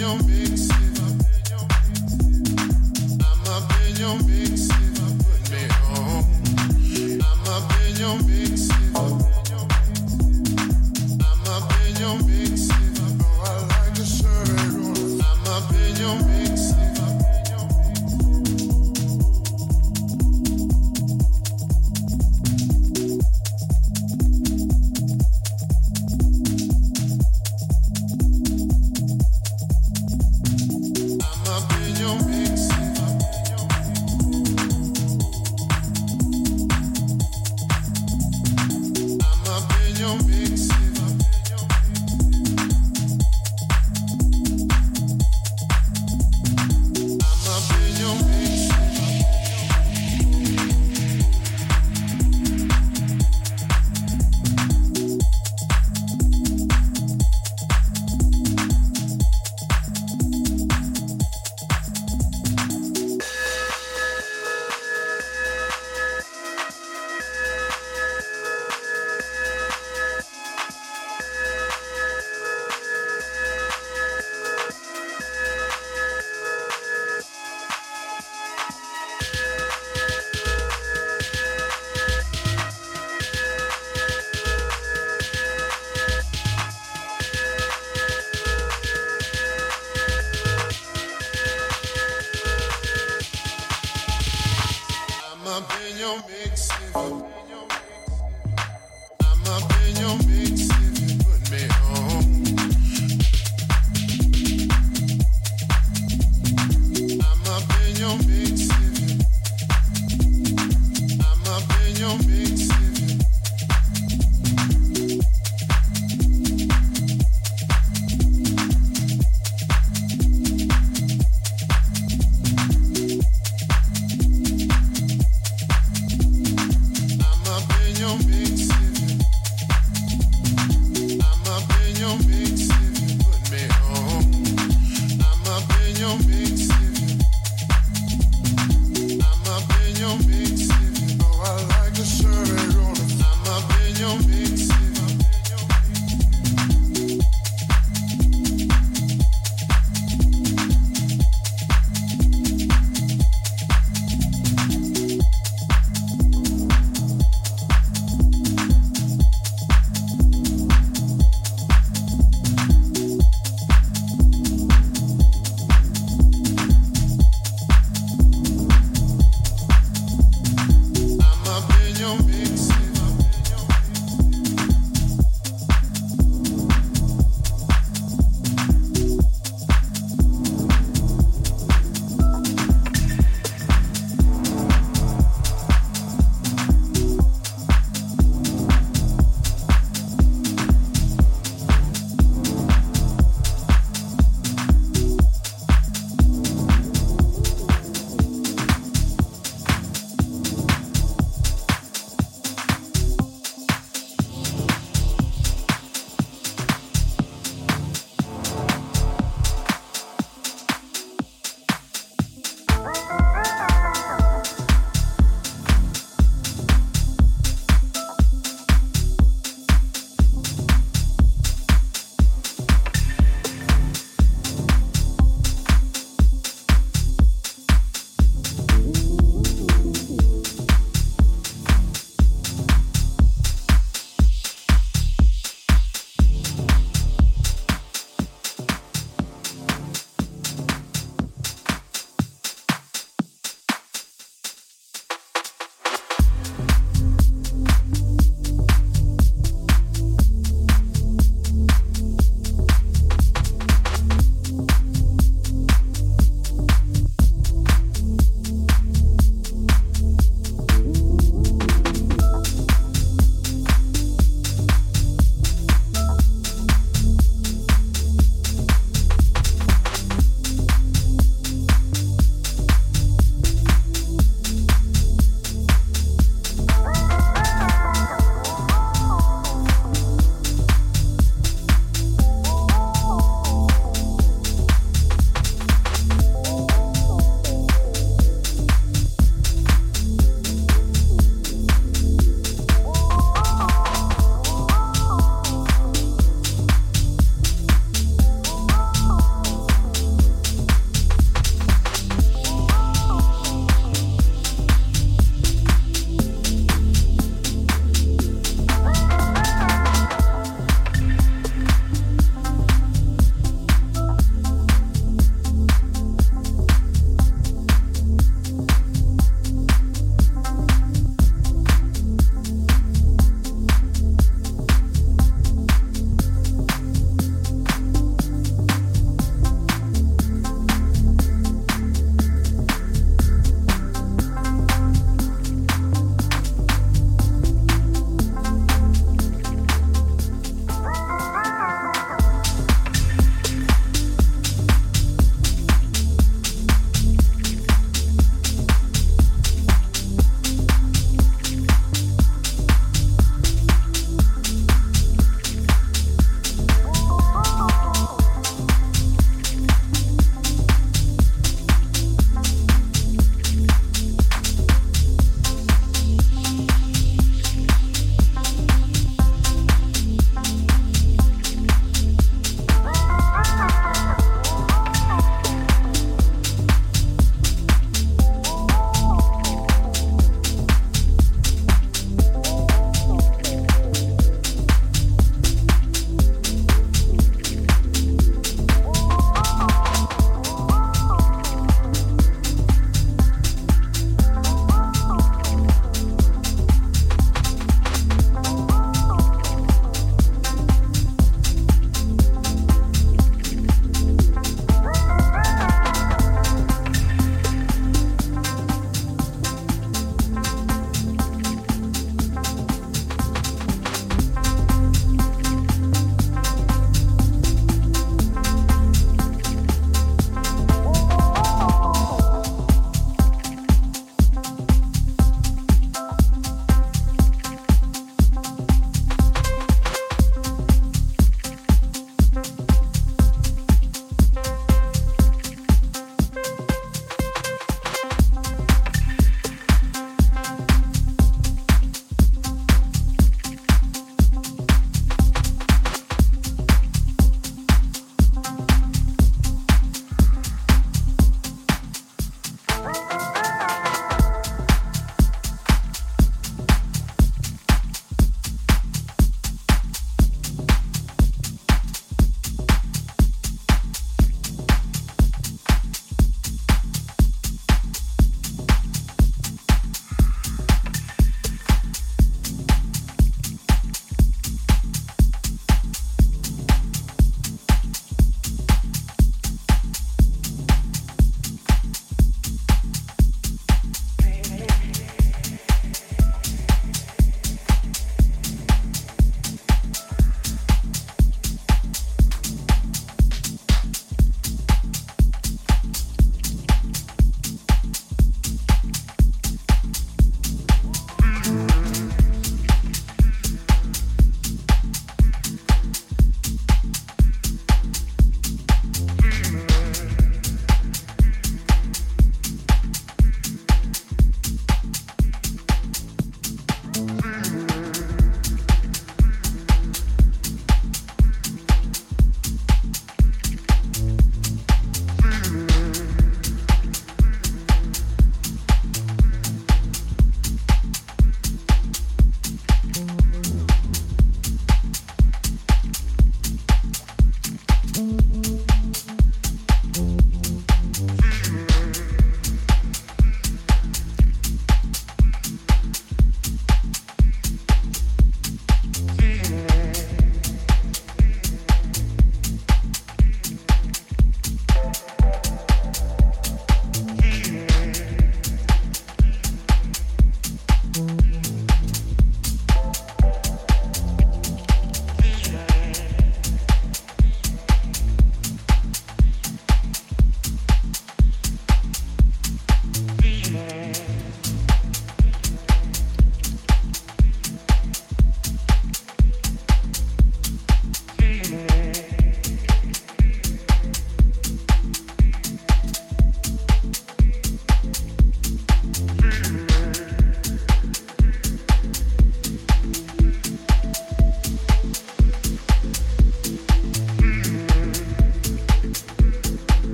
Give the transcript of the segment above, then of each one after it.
your mixes.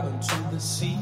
out into the sea.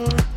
Mm-hmm.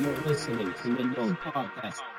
Listening to Lindon Podcast.